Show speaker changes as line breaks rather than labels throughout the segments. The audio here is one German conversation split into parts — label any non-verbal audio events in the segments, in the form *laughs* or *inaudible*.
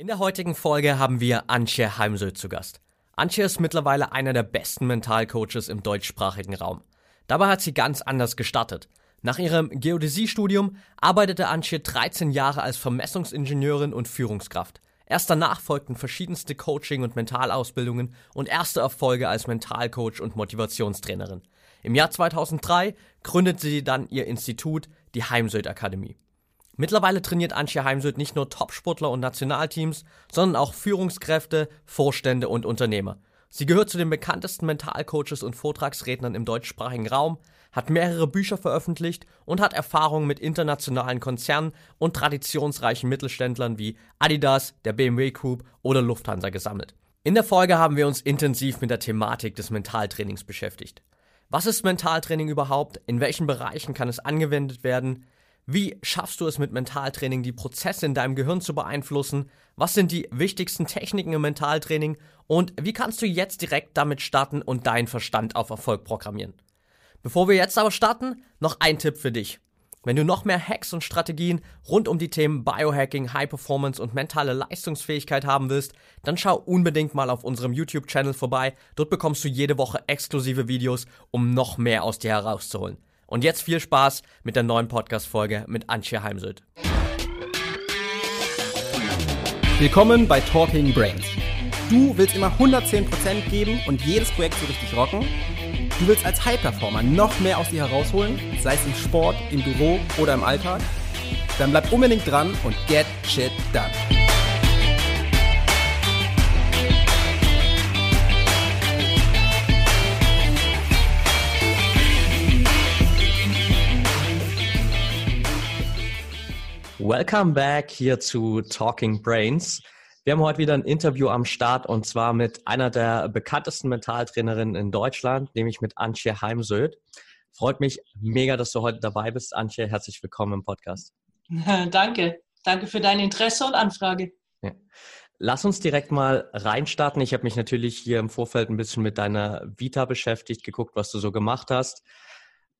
In der heutigen Folge haben wir Antje Heimsöth zu Gast. Antje ist mittlerweile einer der besten Mentalcoaches im deutschsprachigen Raum. Dabei hat sie ganz anders gestartet. Nach ihrem Geodäsiestudium arbeitete Antje 13 Jahre als Vermessungsingenieurin und Führungskraft. Erst danach folgten verschiedenste Coaching- und Mentalausbildungen und erste Erfolge als Mentalcoach und Motivationstrainerin. Im Jahr 2003 gründete sie dann ihr Institut, die Heimsöth Akademie. Mittlerweile trainiert Antje Heimsöth nicht nur Topsportler und Nationalteams, sondern auch Führungskräfte, Vorstände und Unternehmer. Sie gehört zu den bekanntesten Mentalcoaches und Vortragsrednern im deutschsprachigen Raum, hat mehrere Bücher veröffentlicht und hat Erfahrungen mit internationalen Konzernen und traditionsreichen Mittelständlern wie Adidas, der BMW Group oder Lufthansa gesammelt. In der Folge haben wir uns intensiv mit der Thematik des Mentaltrainings beschäftigt. Was ist Mentaltraining überhaupt? In welchen Bereichen kann es angewendet werden? Wie schaffst du es mit Mentaltraining, die Prozesse in deinem Gehirn zu beeinflussen? Was sind die wichtigsten Techniken im Mentaltraining? Und wie kannst du jetzt direkt damit starten und deinen Verstand auf Erfolg programmieren? Bevor wir jetzt aber starten, noch ein Tipp für dich. Wenn du noch mehr Hacks und Strategien rund um die Themen Biohacking, High Performance und mentale Leistungsfähigkeit haben willst, dann schau unbedingt mal auf unserem YouTube-Channel vorbei. Dort bekommst du jede Woche exklusive Videos, um noch mehr aus dir herauszuholen. Und jetzt viel Spaß mit der neuen Podcast-Folge mit Antje Heimsöth.
Willkommen bei Talking Brains. Du willst immer 110% geben und jedes Projekt so richtig rocken? Du willst als High-Performer noch mehr aus dir herausholen, sei es im Sport, im Büro oder im Alltag? Dann bleib unbedingt dran und get shit done.
Welcome back hier zu Talking Brains. Wir haben heute wieder ein Interview am Start und zwar mit einer der bekanntesten Mentaltrainerinnen in Deutschland, nämlich mit Antje Heimsöth. Freut mich mega, dass du heute dabei bist, Antje. Herzlich willkommen im Podcast. *laughs*
Danke. Danke für dein Interesse und Anfrage. Ja.
Lass uns direkt mal reinstarten. Ich habe mich natürlich hier im Vorfeld ein bisschen mit deiner Vita beschäftigt, geguckt, was du so gemacht hast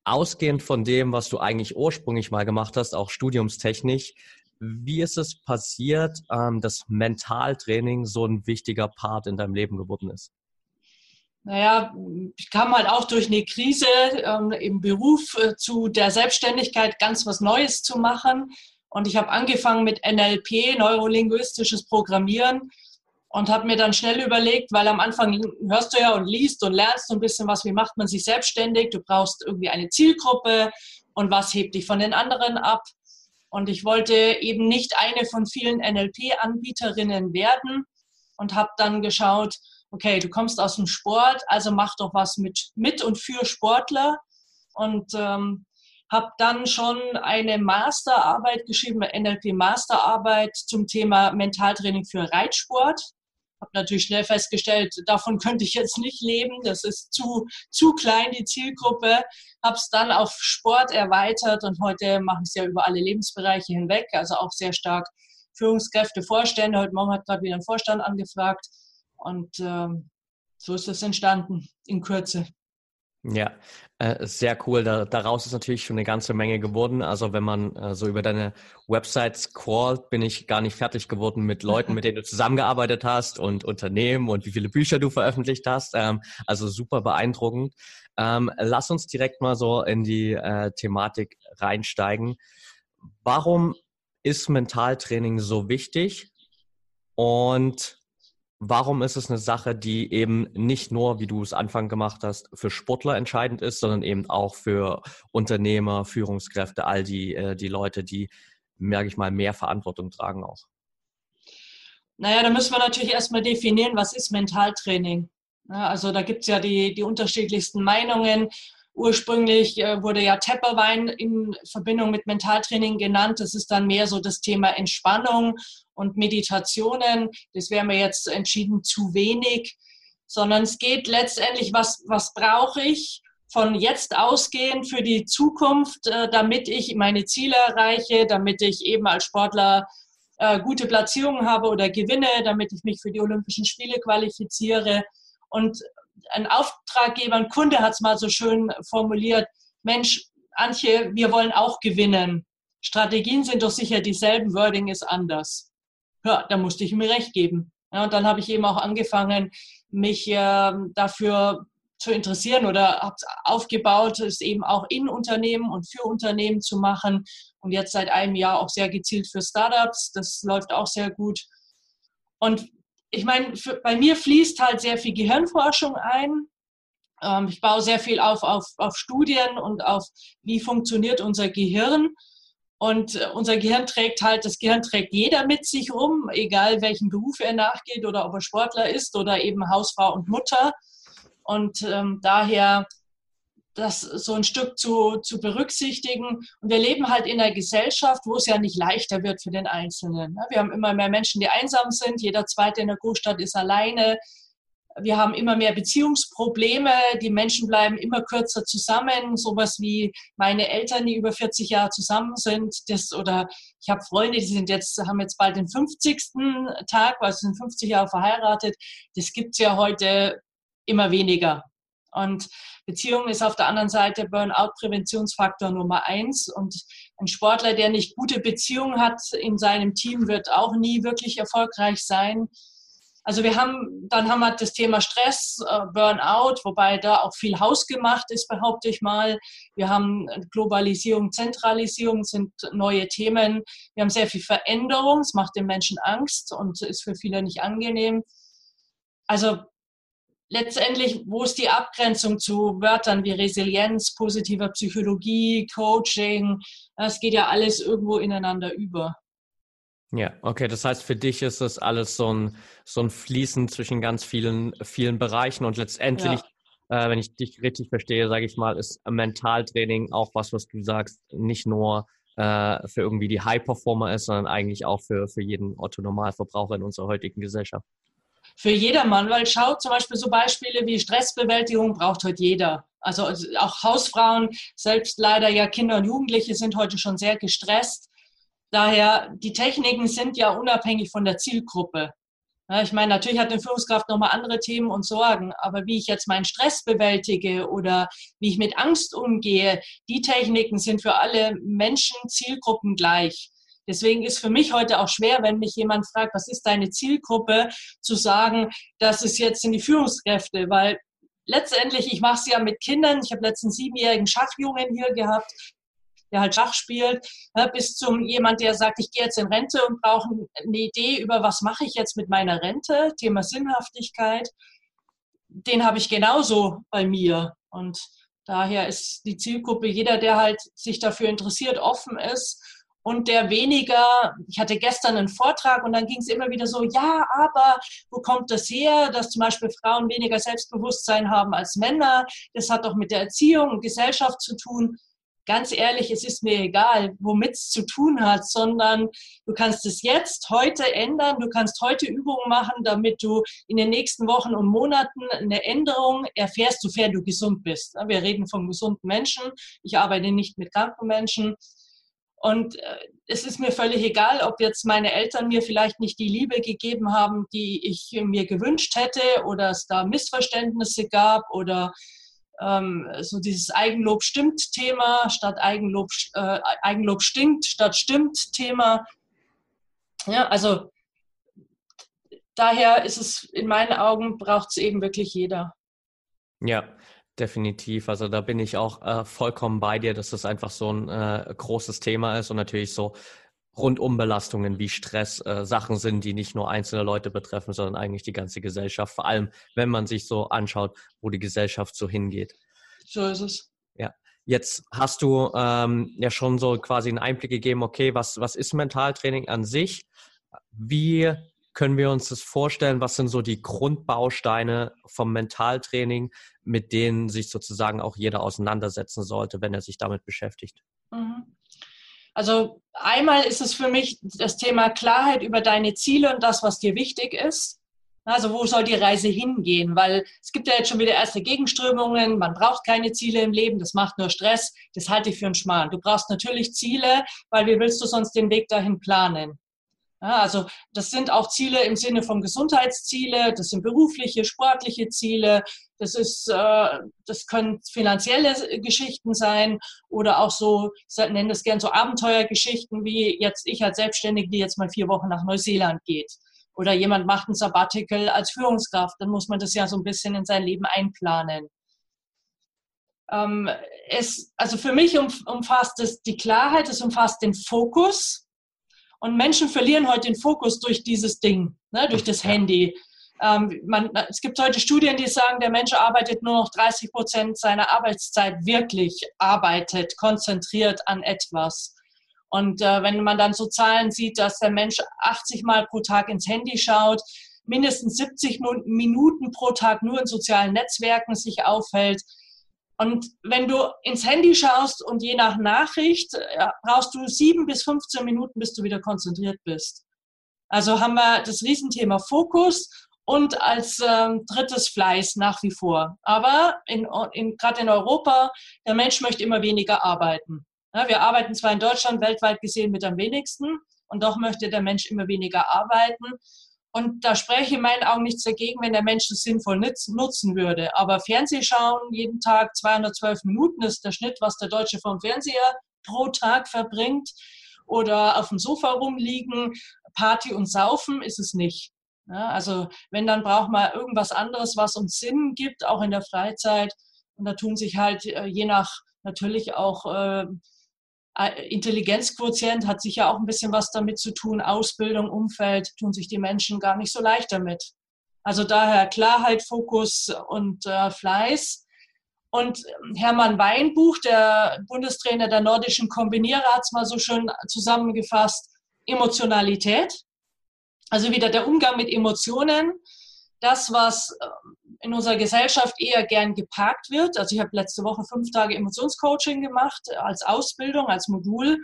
ausgehend von dem, was du eigentlich ursprünglich mal gemacht hast, auch studiumstechnisch, wie ist es passiert, ähm, dass Mentaltraining so ein wichtiger Part in deinem Leben geworden ist?
Naja, ich kam halt auch durch eine Krise ähm, im Beruf äh, zu der Selbstständigkeit, ganz was Neues zu machen. Und ich habe angefangen mit NLP, neurolinguistisches Programmieren und habe mir dann schnell überlegt, weil am Anfang hörst du ja und liest und lernst so ein bisschen was, wie macht man sich selbstständig, du brauchst irgendwie eine Zielgruppe und was hebt dich von den anderen ab. Und ich wollte eben nicht eine von vielen NLP-Anbieterinnen werden und habe dann geschaut, okay, du kommst aus dem Sport, also mach doch was mit, mit und für Sportler. Und ähm, habe dann schon eine Masterarbeit geschrieben, eine NLP-Masterarbeit zum Thema Mentaltraining für Reitsport habe natürlich schnell festgestellt, davon könnte ich jetzt nicht leben. Das ist zu, zu klein, die Zielgruppe. Habe es dann auf Sport erweitert und heute mache ich es ja über alle Lebensbereiche hinweg, also auch sehr stark Führungskräfte, Vorstände. Heute Morgen hat gerade wieder ein Vorstand angefragt und ähm, so ist es entstanden in Kürze.
Ja, äh, sehr cool. Da, daraus ist natürlich schon eine ganze Menge geworden. Also wenn man äh, so über deine Website scrollt, bin ich gar nicht fertig geworden mit Leuten, mit denen du zusammengearbeitet hast und Unternehmen und wie viele Bücher du veröffentlicht hast. Ähm, also super beeindruckend. Ähm, lass uns direkt mal so in die äh, Thematik reinsteigen. Warum ist Mentaltraining so wichtig? Und warum ist es eine Sache, die eben nicht nur, wie du es Anfang gemacht hast, für Sportler entscheidend ist, sondern eben auch für Unternehmer, Führungskräfte, all die, äh, die Leute, die, merke ich mal, mehr Verantwortung tragen auch?
Naja, da müssen wir natürlich erstmal definieren, was ist Mentaltraining. also da gibt es ja die, die unterschiedlichsten Meinungen. Ursprünglich äh, wurde ja Tepperwein in Verbindung mit Mentaltraining genannt. Das ist dann mehr so das Thema Entspannung und Meditationen. Das wäre mir jetzt entschieden zu wenig, sondern es geht letztendlich, was, was brauche ich von jetzt ausgehend für die Zukunft, äh, damit ich meine Ziele erreiche, damit ich eben als Sportler äh, gute Platzierungen habe oder gewinne, damit ich mich für die Olympischen Spiele qualifiziere. Und ein Auftraggeber, ein Kunde hat es mal so schön formuliert, Mensch, Antje, wir wollen auch gewinnen. Strategien sind doch sicher dieselben, Wording ist anders. ja, da musste ich mir recht geben. Ja, und dann habe ich eben auch angefangen, mich äh, dafür zu interessieren oder habe aufgebaut, es eben auch in Unternehmen und für Unternehmen zu machen. Und jetzt seit einem Jahr auch sehr gezielt für Startups. Das läuft auch sehr gut. Und ich meine, bei mir fließt halt sehr viel Gehirnforschung ein. Ähm, ich baue sehr viel auf, auf, auf Studien und auf, wie funktioniert unser Gehirn. Und äh, unser Gehirn trägt halt, das Gehirn trägt jeder mit sich rum, egal welchen Beruf er nachgeht oder ob er Sportler ist oder eben Hausfrau und Mutter. Und ähm, daher das so ein Stück zu, zu berücksichtigen. Und wir leben halt in einer Gesellschaft, wo es ja nicht leichter wird für den Einzelnen. Wir haben immer mehr Menschen, die einsam sind. Jeder Zweite in der Großstadt ist alleine. Wir haben immer mehr Beziehungsprobleme. Die Menschen bleiben immer kürzer zusammen. Sowas wie meine Eltern, die über 40 Jahre zusammen sind. Das, oder ich habe Freunde, die sind jetzt, haben jetzt bald den 50. Tag, also sind 50 Jahre verheiratet. Das gibt es ja heute immer weniger. Und Beziehung ist auf der anderen Seite Burnout-Präventionsfaktor Nummer eins. Und ein Sportler, der nicht gute Beziehungen hat in seinem Team, wird auch nie wirklich erfolgreich sein. Also wir haben, dann haben wir das Thema Stress, äh, Burnout, wobei da auch viel hausgemacht ist, behaupte ich mal. Wir haben Globalisierung, Zentralisierung sind neue Themen. Wir haben sehr viel Veränderung, es macht den Menschen Angst und ist für viele nicht angenehm. Also letztendlich, wo ist die Abgrenzung zu Wörtern wie Resilienz, positiver Psychologie, Coaching? Es geht ja alles irgendwo ineinander über.
Ja, okay. Das heißt, für dich ist das alles so ein, so ein Fließen zwischen ganz vielen, vielen Bereichen und letztendlich, ja. äh, wenn ich dich richtig verstehe, sage ich mal, ist Mentaltraining auch was, was du sagst, nicht nur äh, für irgendwie die High-Performer ist, sondern eigentlich auch für, für jeden Otto-Normalverbraucher in unserer heutigen Gesellschaft
für jedermann, weil schaut zum Beispiel so Beispiele wie Stressbewältigung braucht heute jeder. Also auch Hausfrauen, selbst leider ja Kinder und Jugendliche sind heute schon sehr gestresst. Daher, die Techniken sind ja unabhängig von der Zielgruppe. Ich meine, natürlich hat eine Führungskraft nochmal andere Themen und Sorgen, aber wie ich jetzt meinen Stress bewältige oder wie ich mit Angst umgehe, die Techniken sind für alle Menschen, Zielgruppen gleich. Deswegen ist für mich heute auch schwer, wenn mich jemand fragt, was ist deine Zielgruppe, zu sagen, das ist jetzt in die Führungskräfte, weil letztendlich, ich mache es ja mit Kindern. Ich habe letzten siebenjährigen Schachjungen hier gehabt, der halt Schach spielt, bis zum jemand, der sagt, ich gehe jetzt in Rente und brauche eine Idee über, was mache ich jetzt mit meiner Rente, Thema Sinnhaftigkeit. Den habe ich genauso bei mir. Und daher ist die Zielgruppe jeder, der halt sich dafür interessiert, offen ist und der weniger, ich hatte gestern einen Vortrag und dann ging es immer wieder so, ja, aber wo kommt das her, dass zum Beispiel Frauen weniger Selbstbewusstsein haben als Männer? Das hat doch mit der Erziehung und Gesellschaft zu tun. Ganz ehrlich, es ist mir egal, womit es zu tun hat, sondern du kannst es jetzt, heute ändern. Du kannst heute Übungen machen, damit du in den nächsten Wochen und Monaten eine Änderung erfährst, sofern du gesund bist. Wir reden von gesunden Menschen. Ich arbeite nicht mit kranken Menschen. Und äh, es ist mir völlig egal, ob jetzt meine Eltern mir vielleicht nicht die Liebe gegeben haben, die ich mir gewünscht hätte oder es da Missverständnisse gab oder ähm, so dieses Eigenlob stimmt Thema statt Eigenlob, äh, Eigenlob stinkt statt stimmt Thema. Ja, also daher ist es in meinen Augen braucht es eben wirklich jeder.
Ja, Definitiv. Also da bin ich auch äh, vollkommen bei dir, dass das einfach so ein äh, großes Thema ist und natürlich so Rundumbelastungen wie Stress äh, Sachen sind, die nicht nur einzelne Leute betreffen, sondern eigentlich die ganze Gesellschaft. Vor allem, wenn man sich so anschaut, wo die Gesellschaft so hingeht.
So ist es.
Ja. Jetzt hast du ähm, ja schon so quasi einen Einblick gegeben, okay, was, was ist Mentaltraining an sich? Wie können wir uns das vorstellen? Was sind so die Grundbausteine vom Mentaltraining, mit denen sich sozusagen auch jeder auseinandersetzen sollte, wenn er sich damit beschäftigt? Mhm.
Also einmal ist es für mich das Thema Klarheit über deine Ziele und das, was dir wichtig ist. Also wo soll die Reise hingehen? Weil es gibt ja jetzt schon wieder erste Gegenströmungen, man braucht keine Ziele im Leben, das macht nur Stress, das halte ich für einen Schmarrn. Du brauchst natürlich Ziele, weil wie willst du sonst den Weg dahin planen? Ja, also das sind auch Ziele im Sinne von Gesundheitsziele, das sind berufliche, sportliche Ziele, das ist, äh, das können finanzielle Geschichten sein oder auch so, ich nenne das gern so Abenteuergeschichten wie jetzt ich als Selbstständige, die jetzt mal vier Wochen nach Neuseeland geht. Oder jemand macht ein Sabbatical als Führungskraft, dann muss man das ja so ein bisschen in sein Leben einplanen. Ähm, es, also für mich umfasst es die Klarheit, es umfasst den Fokus, und Menschen verlieren heute den Fokus durch dieses Ding, ne, durch das Handy. Ähm, man, es gibt heute Studien, die sagen, der Mensch arbeitet nur noch 30 Prozent seiner Arbeitszeit wirklich, arbeitet, konzentriert an etwas. Und äh, wenn man dann so Zahlen sieht, dass der Mensch 80 Mal pro Tag ins Handy schaut, mindestens 70 Minuten pro Tag nur in sozialen Netzwerken sich aufhält, und wenn du ins Handy schaust und je nach Nachricht ja, brauchst du sieben bis 15 Minuten, bis du wieder konzentriert bist. Also haben wir das Riesenthema Fokus und als ähm, drittes Fleiß nach wie vor. Aber in, in, gerade in Europa, der Mensch möchte immer weniger arbeiten. Ja, wir arbeiten zwar in Deutschland weltweit gesehen mit am wenigsten und doch möchte der Mensch immer weniger arbeiten. Und da spreche in meinen Augen nichts dagegen, wenn der Mensch es sinnvoll nutzen würde. Aber Fernsehschauen jeden Tag 212 Minuten ist der Schnitt, was der Deutsche vom Fernseher pro Tag verbringt. Oder auf dem Sofa rumliegen, Party und Saufen ist es nicht. Ja, also wenn, dann braucht man irgendwas anderes, was uns Sinn gibt, auch in der Freizeit. Und da tun sich halt äh, je nach natürlich auch äh, Intelligenzquotient hat sicher auch ein bisschen was damit zu tun. Ausbildung, Umfeld, tun sich die Menschen gar nicht so leicht damit. Also daher Klarheit, Fokus und äh, Fleiß. Und ähm, Hermann Weinbuch, der Bundestrainer der nordischen Kombinierer, hat es mal so schön zusammengefasst. Emotionalität, also wieder der Umgang mit Emotionen. Das, was ähm, in unserer Gesellschaft eher gern geparkt wird. Also ich habe letzte Woche fünf Tage Emotionscoaching gemacht als Ausbildung, als Modul.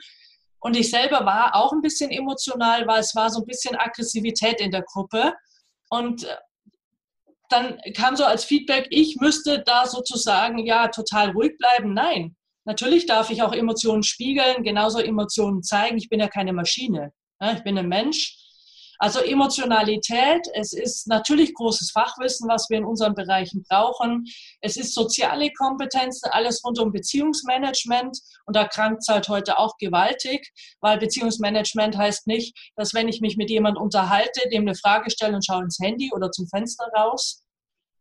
Und ich selber war auch ein bisschen emotional, weil es war so ein bisschen Aggressivität in der Gruppe. Und äh, dann kam so als Feedback, ich müsste da sozusagen ja total ruhig bleiben. Nein, natürlich darf ich auch Emotionen spiegeln, genauso Emotionen zeigen. Ich bin ja keine Maschine. Ich bin ein Mensch also Emotionalität, es ist natürlich großes Fachwissen, was wir in unseren Bereichen brauchen. Es ist soziale Kompetenzen, alles rund um Beziehungsmanagement. Und da krankt es halt heute auch gewaltig, weil Beziehungsmanagement heißt nicht, dass wenn ich mich mit jemandem unterhalte, dem eine Frage stelle und schaue ins Handy oder zum Fenster raus.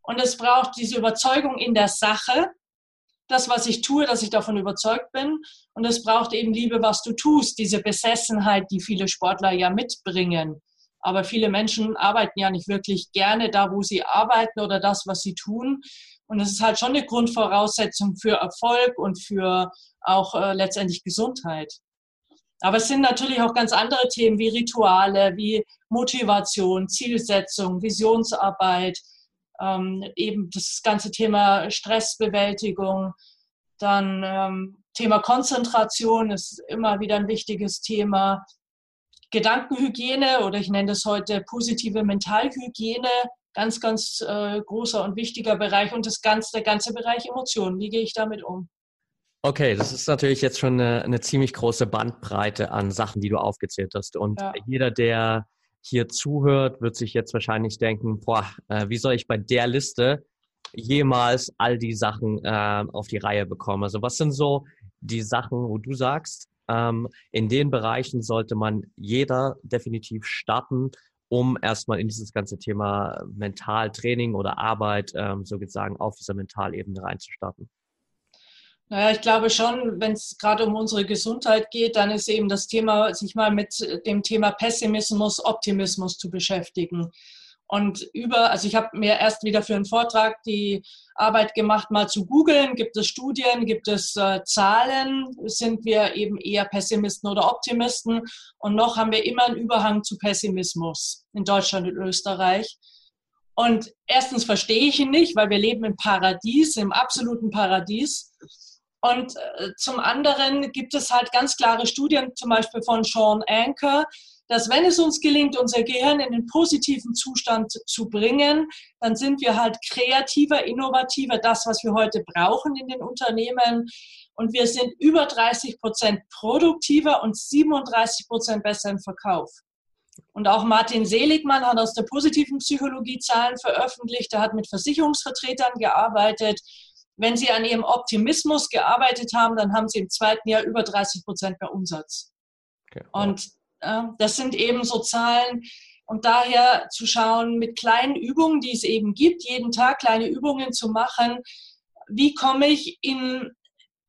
Und es braucht diese Überzeugung in der Sache, das, was ich tue, dass ich davon überzeugt bin. Und es braucht eben Liebe, was du tust, diese Besessenheit, die viele Sportler ja mitbringen. Aber viele Menschen arbeiten ja nicht wirklich gerne da, wo sie arbeiten oder das, was sie tun. Und es ist halt schon eine Grundvoraussetzung für Erfolg und für auch äh, letztendlich Gesundheit. Aber es sind natürlich auch ganz andere Themen wie Rituale, wie Motivation, Zielsetzung, Visionsarbeit, ähm, eben das ganze Thema Stressbewältigung, dann ähm, Thema Konzentration ist immer wieder ein wichtiges Thema. Gedankenhygiene oder ich nenne das heute positive Mentalhygiene, ganz, ganz äh, großer und wichtiger Bereich und das ganze, der ganze Bereich Emotionen. Wie gehe ich damit um?
Okay, das ist natürlich jetzt schon eine, eine ziemlich große Bandbreite an Sachen, die du aufgezählt hast. Und ja. jeder, der hier zuhört, wird sich jetzt wahrscheinlich denken, boah, äh, wie soll ich bei der Liste jemals all die Sachen äh, auf die Reihe bekommen? Also was sind so die Sachen, wo du sagst, ähm, in den Bereichen sollte man jeder definitiv starten, um erstmal in dieses ganze Thema Mentaltraining oder Arbeit ähm, sozusagen auf dieser Mentalebene reinzustarten.
Naja, ich glaube schon, wenn es gerade um unsere Gesundheit geht, dann ist eben das Thema, sich mal mit dem Thema Pessimismus, Optimismus zu beschäftigen. Und über, also ich habe mir erst wieder für einen Vortrag die Arbeit gemacht, mal zu googeln, gibt es Studien, gibt es äh, Zahlen, sind wir eben eher Pessimisten oder Optimisten und noch haben wir immer einen Überhang zu Pessimismus in Deutschland und Österreich. Und erstens verstehe ich ihn nicht, weil wir leben im Paradies, im absoluten Paradies. Und äh, zum anderen gibt es halt ganz klare Studien, zum Beispiel von Sean Anker, dass wenn es uns gelingt, unser Gehirn in den positiven Zustand zu bringen, dann sind wir halt kreativer, innovativer, das, was wir heute brauchen in den Unternehmen. Und wir sind über 30 Prozent produktiver und 37 Prozent besser im Verkauf. Und auch Martin Seligmann hat aus der positiven Psychologie Zahlen veröffentlicht. Er hat mit Versicherungsvertretern gearbeitet. Wenn sie an ihrem Optimismus gearbeitet haben, dann haben sie im zweiten Jahr über 30 Prozent mehr Umsatz. Okay. Und das sind eben so Zahlen. Und daher zu schauen, mit kleinen Übungen, die es eben gibt, jeden Tag kleine Übungen zu machen, wie komme ich in,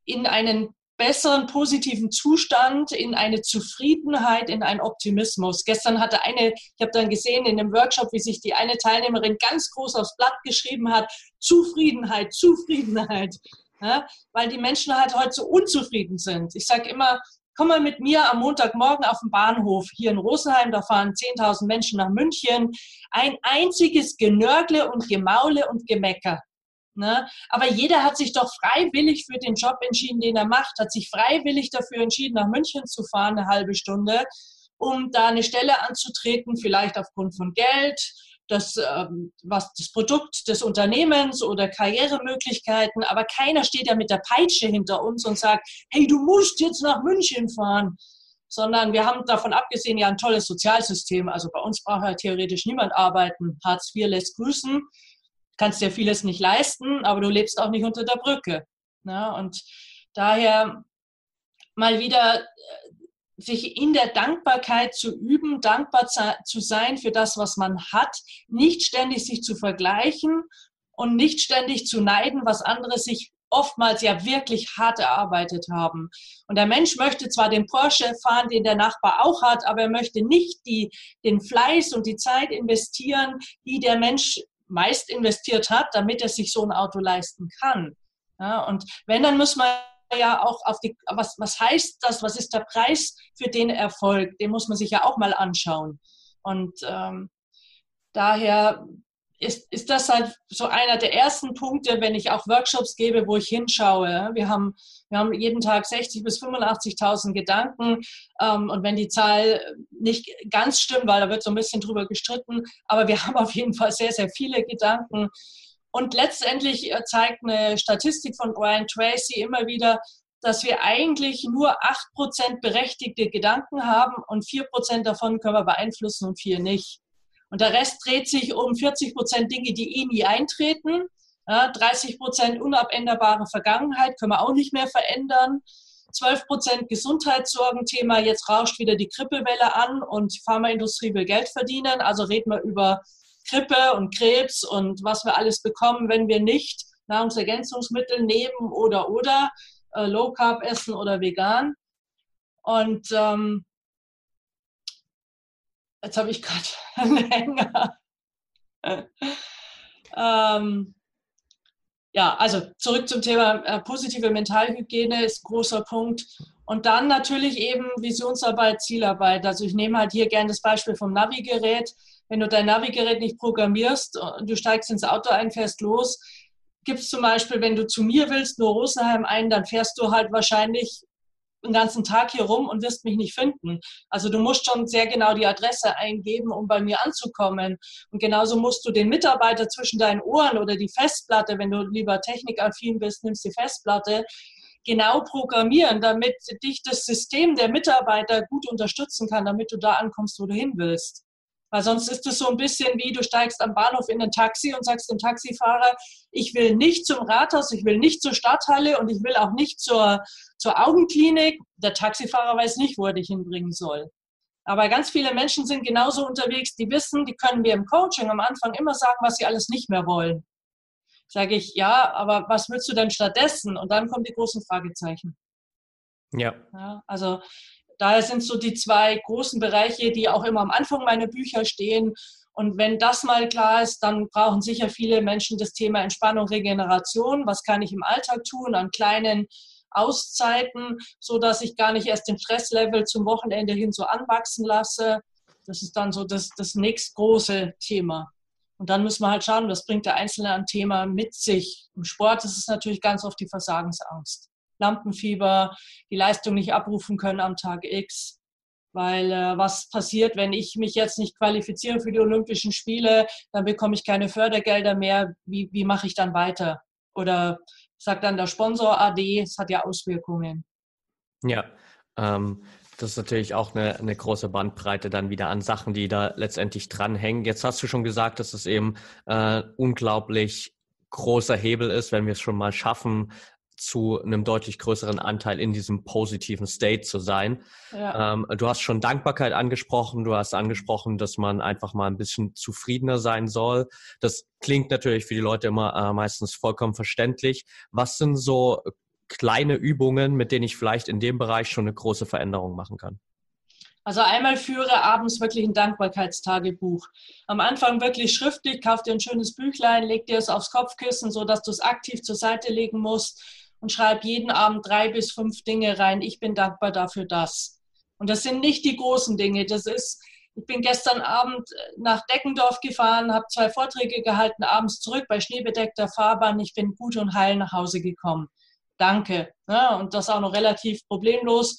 in einen besseren positiven Zustand, in eine Zufriedenheit, in einen Optimismus. Gestern hatte eine, ich habe dann gesehen in dem Workshop, wie sich die eine Teilnehmerin ganz groß aufs Blatt geschrieben hat, Zufriedenheit, Zufriedenheit. Ja, weil die Menschen halt heute so unzufrieden sind. Ich sage immer, komm mal mit mir am Montagmorgen auf den Bahnhof hier in Rosenheim, da fahren 10.000 Menschen nach München. Ein einziges Genörgle und Gemaule und Gemecker. Ne? Aber jeder hat sich doch freiwillig für den Job entschieden, den er macht, hat sich freiwillig dafür entschieden, nach München zu fahren, eine halbe Stunde, um da eine Stelle anzutreten, vielleicht aufgrund von Geld, das, ähm, was, das Produkt des Unternehmens oder Karrieremöglichkeiten. Aber keiner steht ja mit der Peitsche hinter uns und sagt, hey, du musst jetzt nach München fahren. Sondern wir haben davon abgesehen ja ein tolles Sozialsystem. Also bei uns braucht ja theoretisch niemand arbeiten. Hartz IV lässt grüßen kannst dir vieles nicht leisten, aber du lebst auch nicht unter der Brücke. Ne? Und daher mal wieder äh, sich in der Dankbarkeit zu üben, dankbar zu sein für das, was man hat, nicht ständig sich zu vergleichen und nicht ständig zu neiden, was andere sich oftmals ja wirklich hart erarbeitet haben. Und der Mensch möchte zwar den Porsche fahren, den der Nachbar auch hat, aber er möchte nicht die, den Fleiß und die Zeit investieren, die der Mensch meist investiert hat, damit er sich so ein Auto leisten kann. Ja, und wenn, dann muss man ja auch auf die, was, was heißt das, was ist der Preis für den Erfolg, den muss man sich ja auch mal anschauen. Und ähm, daher ist, ist das halt so einer der ersten Punkte, wenn ich auch Workshops gebe, wo ich hinschaue. Wir haben, wir haben jeden Tag 60.000 bis 85.000 Gedanken. Ähm, und wenn die Zahl nicht ganz stimmt, weil da wird so ein bisschen drüber gestritten, aber wir haben auf jeden Fall sehr, sehr viele Gedanken. Und letztendlich äh, zeigt eine Statistik von Brian Tracy immer wieder, dass wir eigentlich nur 8% berechtigte Gedanken haben und 4% davon können wir beeinflussen und 4 nicht. Und der Rest dreht sich um 40 Prozent Dinge, die eh nie eintreten. Ja, 30 Prozent unabänderbare Vergangenheit können wir auch nicht mehr verändern. 12 Prozent Gesundheitssorgenthema, jetzt rauscht wieder die Grippewelle an und die Pharmaindustrie will Geld verdienen. Also reden wir über Grippe und Krebs und was wir alles bekommen, wenn wir nicht Nahrungsergänzungsmittel nehmen oder oder äh, Low Carb essen oder vegan. Und ähm, Jetzt habe ich gerade einen *laughs* Hänger. ähm, ja, also zurück zum Thema äh, positive Mentalhygiene ist ein großer Punkt. Und dann natürlich eben Visionsarbeit, Zielarbeit. Also ich nehme halt hier gerne das Beispiel vom Navigerät. Wenn du dein Navigerät nicht programmierst und du steigst ins Auto ein, fährst los, gibt es zum Beispiel, wenn du zu mir willst, nur Rosenheim ein, dann fährst du halt wahrscheinlich den ganzen Tag hier rum und wirst mich nicht finden. Also du musst schon sehr genau die Adresse eingeben, um bei mir anzukommen. Und genauso musst du den Mitarbeiter zwischen deinen Ohren oder die Festplatte, wenn du lieber technikaffin bist, nimmst die Festplatte, genau programmieren, damit dich das System der Mitarbeiter gut unterstützen kann, damit du da ankommst, wo du hin willst. Weil sonst ist es so ein bisschen wie, du steigst am Bahnhof in ein Taxi und sagst dem Taxifahrer, ich will nicht zum Rathaus, ich will nicht zur Stadthalle und ich will auch nicht zur, zur Augenklinik. Der Taxifahrer weiß nicht, wo er dich hinbringen soll. Aber ganz viele Menschen sind genauso unterwegs, die wissen, die können mir im Coaching am Anfang immer sagen, was sie alles nicht mehr wollen. Sage ich, ja, aber was willst du denn stattdessen? Und dann kommen die großen Fragezeichen. Ja. ja also daher sind so die zwei großen Bereiche, die auch immer am Anfang meiner Bücher stehen. Und wenn das mal klar ist, dann brauchen sicher viele Menschen das Thema Entspannung, Regeneration. Was kann ich im Alltag tun an kleinen Auszeiten, so dass ich gar nicht erst den Stresslevel zum Wochenende hin so anwachsen lasse. Das ist dann so das, das nächst große Thema. Und dann müssen wir halt schauen, was bringt der Einzelne an Thema mit sich. Im Sport ist es natürlich ganz oft die Versagensangst. Lampenfieber, die Leistung nicht abrufen können am Tag X. Weil äh, was passiert, wenn ich mich jetzt nicht qualifiziere für die Olympischen Spiele, dann bekomme ich keine Fördergelder mehr. Wie, wie mache ich dann weiter? Oder sagt dann der Sponsor AD, es hat ja Auswirkungen.
Ja, ähm, Das ist natürlich auch eine, eine große Bandbreite dann wieder an Sachen, die da letztendlich dranhängen. Jetzt hast du schon gesagt, dass es eben äh, unglaublich großer Hebel ist, wenn wir es schon mal schaffen, zu einem deutlich größeren Anteil in diesem positiven State zu sein. Ja. Ähm, du hast schon Dankbarkeit angesprochen, du hast angesprochen, dass man einfach mal ein bisschen zufriedener sein soll. Das klingt natürlich für die Leute immer äh, meistens vollkommen verständlich. Was sind so kleine Übungen, mit denen ich vielleicht in dem Bereich schon eine große Veränderung machen kann?
Also einmal führe abends wirklich ein Dankbarkeitstagebuch. Am Anfang wirklich schriftlich, kauf dir ein schönes Büchlein, leg dir es aufs Kopfkissen, sodass du es aktiv zur Seite legen musst und schreib jeden Abend drei bis fünf Dinge rein. Ich bin dankbar dafür, das. Und das sind nicht die großen Dinge. Das ist, ich bin gestern Abend nach Deckendorf gefahren, habe zwei Vorträge gehalten, abends zurück bei schneebedeckter Fahrbahn. Ich bin gut und heil nach Hause gekommen. Danke. Ja, und das auch noch relativ problemlos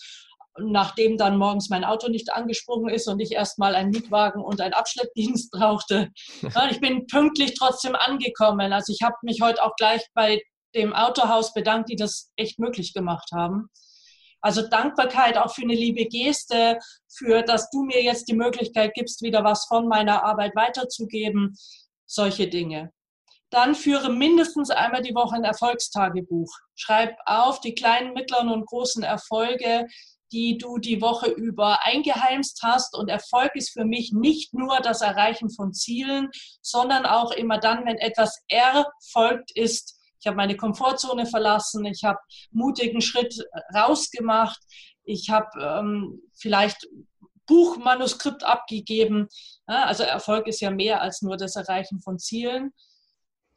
nachdem dann morgens mein Auto nicht angesprungen ist und ich erstmal einen Mietwagen und einen Abschleppdienst *laughs* brauchte. *laughs* Ich bin pünktlich trotzdem angekommen. Also ich habe mich heute auch gleich bei dem Autohaus bedankt, die das echt möglich gemacht haben. Also Dankbarkeit auch für eine liebe Geste, für dass du mir jetzt die Möglichkeit gibst, wieder was von meiner Arbeit weiterzugeben. Solche Dinge. Dann führe mindestens einmal die Woche ein Erfolgstagebuch. Schreib auf die kleinen, mittleren und großen Erfolge, die du die Woche über eingeheimst hast. Und Erfolg ist für mich nicht nur das Erreichen von Zielen, sondern auch immer dann, wenn etwas erfolgt ist. Ich habe meine Komfortzone verlassen, ich habe mutigen Schritt rausgemacht, ich habe ähm, vielleicht Buchmanuskript abgegeben. Ja, also Erfolg ist ja mehr als nur das Erreichen von Zielen.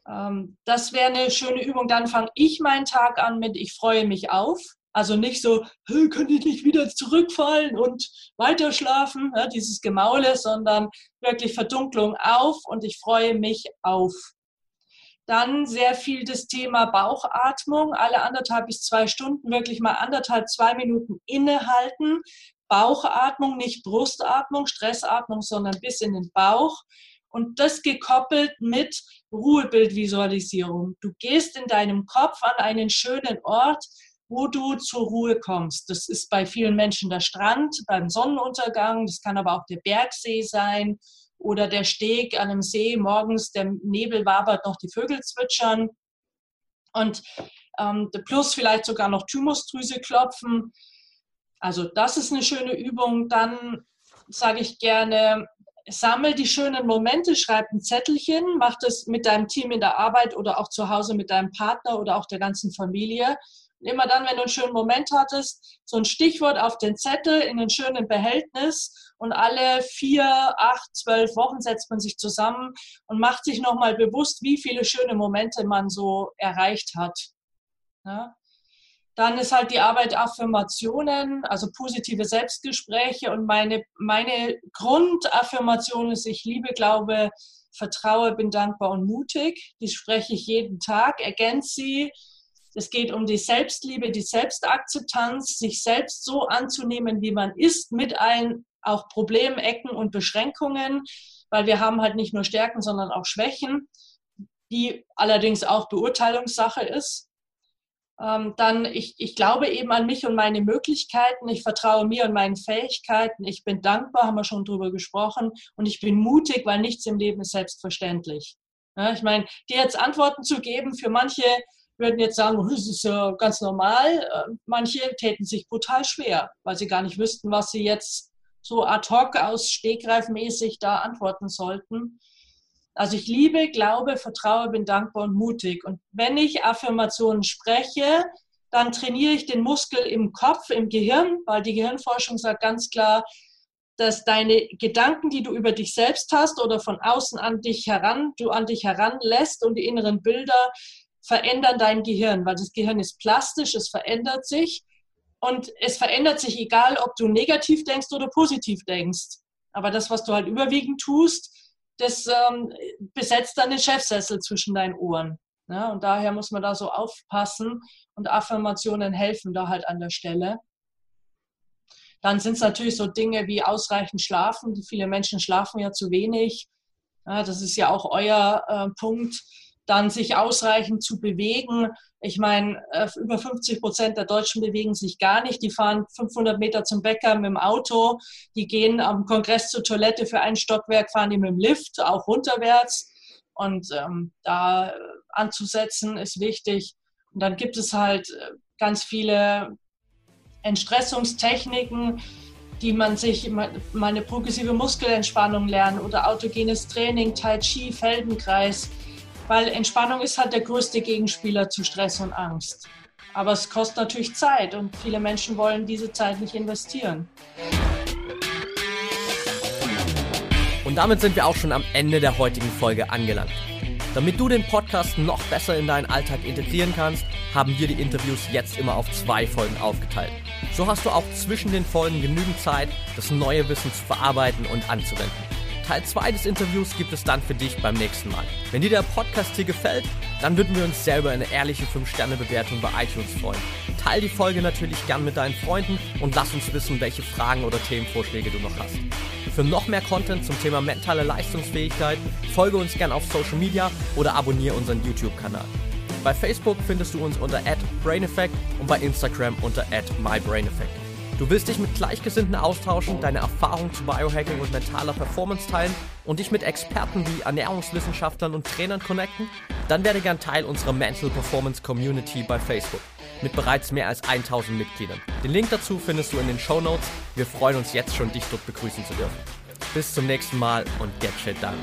Ähm, das wäre eine schöne Übung. Dann fange ich meinen Tag an mit, ich freue mich auf. Also nicht so, könnte ich nicht wieder zurückfallen und weiter schlafen, ja, dieses Gemaule, sondern wirklich Verdunklung auf und ich freue mich auf. Dann sehr viel das Thema Bauchatmung, alle anderthalb bis zwei Stunden wirklich mal anderthalb, zwei Minuten innehalten. Bauchatmung, nicht Brustatmung, Stressatmung, sondern bis in den Bauch. Und das gekoppelt mit Ruhebildvisualisierung. Du gehst in deinem Kopf an einen schönen Ort, wo du zur Ruhe kommst. Das ist bei vielen Menschen der Strand beim Sonnenuntergang, das kann aber auch der Bergsee sein oder der Steg an einem See, morgens der Nebel wabert, noch die Vögel zwitschern. Und ähm, plus vielleicht sogar noch Thymusdrüse klopfen. Also das ist eine schöne Übung. Dann sage ich gerne, sammel die schönen Momente, schreib ein Zettelchen, mach das mit deinem Team in der Arbeit oder auch zu Hause mit deinem Partner oder auch der ganzen Familie immer dann, wenn du einen schönen Moment hattest, so ein Stichwort auf den Zettel in einen schönen Behältnis und alle vier, acht, zwölf Wochen setzt man sich zusammen und macht sich nochmal bewusst, wie viele schöne Momente man so erreicht hat. Ja? Dann ist halt die Arbeit Affirmationen, also positive Selbstgespräche und meine, meine Grundaffirmation ist, ich liebe, glaube, vertraue, bin dankbar und mutig. Die spreche ich jeden Tag, ergänze sie es geht um die Selbstliebe, die Selbstakzeptanz, sich selbst so anzunehmen, wie man ist, mit allen auch Problemen, Ecken und Beschränkungen, weil wir haben halt nicht nur Stärken, sondern auch Schwächen, die allerdings auch Beurteilungssache ist. Ähm, dann, ich, ich glaube eben an mich und meine Möglichkeiten, ich vertraue mir und meinen Fähigkeiten, ich bin dankbar, haben wir schon drüber gesprochen, und ich bin mutig, weil nichts im Leben ist selbstverständlich. Ja, ich meine, dir jetzt Antworten zu geben, für manche würden jetzt sagen, oh, das ist ja ganz normal. Äh, manche täten sich brutal schwer, weil sie gar nicht wüssten, was sie jetzt so ad hoc aus Stegreifmäßig da antworten sollten. Also ich liebe, glaube, vertraue, bin dankbar und mutig. Und wenn ich Affirmationen spreche, dann trainiere ich den Muskel im Kopf, im Gehirn, weil die Gehirnforschung sagt ganz klar, dass deine Gedanken, die du über dich selbst hast oder von außen an dich heran, du an dich heranlässt und die inneren Bilder, verändern dein Gehirn, weil das Gehirn ist plastisch, es verändert sich und es verändert sich egal, ob du negativ denkst oder positiv denkst. Aber das, was du halt überwiegend tust, das ähm, besetzt dann den Chefsessel zwischen deinen Ohren. Ja, und daher muss man da so aufpassen und Affirmationen helfen da halt an der Stelle. Dann sind es natürlich so Dinge wie ausreichend schlafen. Viele Menschen schlafen ja zu wenig. Ja, das ist ja auch euer äh, Punkt dann sich ausreichend zu bewegen. Ich meine, äh, über 50 Prozent der Deutschen bewegen sich gar nicht. Die fahren 500 Meter zum Bäcker mit dem Auto. Die gehen am Kongress zur Toilette für ein Stockwerk, fahren die mit dem Lift, auch runterwärts. Und ähm, da anzusetzen ist wichtig. Und dann gibt es halt äh, ganz viele Entstressungstechniken, die man sich, mal eine progressive Muskelentspannung lernen oder autogenes Training, Tai Chi, Feldenkreis weil Entspannung ist halt der größte Gegenspieler zu Stress und Angst. Aber es kostet natürlich Zeit und viele Menschen wollen diese Zeit nicht investieren.
Und damit sind wir auch schon am Ende der heutigen Folge angelangt. Damit du den Podcast noch besser in deinen Alltag integrieren kannst, haben wir die Interviews jetzt immer auf zwei Folgen aufgeteilt. So hast du auch zwischen den Folgen genügend Zeit, das neue Wissen zu verarbeiten und anzuwenden. Teil 2 des Interviews gibt es dann für dich beim nächsten Mal. Wenn dir der Podcast hier gefällt, dann würden wir uns selber eine ehrliche 5-Sterne-Bewertung bei iTunes freuen. Teil die Folge natürlich gern mit deinen Freunden und lass uns wissen, welche Fragen oder Themenvorschläge du noch hast. Für noch mehr Content zum Thema mentale Leistungsfähigkeit folge uns gern auf Social Media oder abonniere unseren YouTube-Kanal. Bei Facebook findest du uns unter @braineffect und bei Instagram unter @mybraineffect. Du willst dich mit Gleichgesinnten austauschen, deine Erfahrungen zu Biohacking und mentaler Performance teilen und dich mit Experten wie Ernährungswissenschaftlern und Trainern connecten? Dann werde gern Teil unserer Mental Performance Community bei Facebook mit bereits mehr als 1000 Mitgliedern. Den Link dazu findest du in den Show Notes. Wir freuen uns jetzt schon, dich dort begrüßen zu dürfen. Bis zum nächsten Mal und get shit done.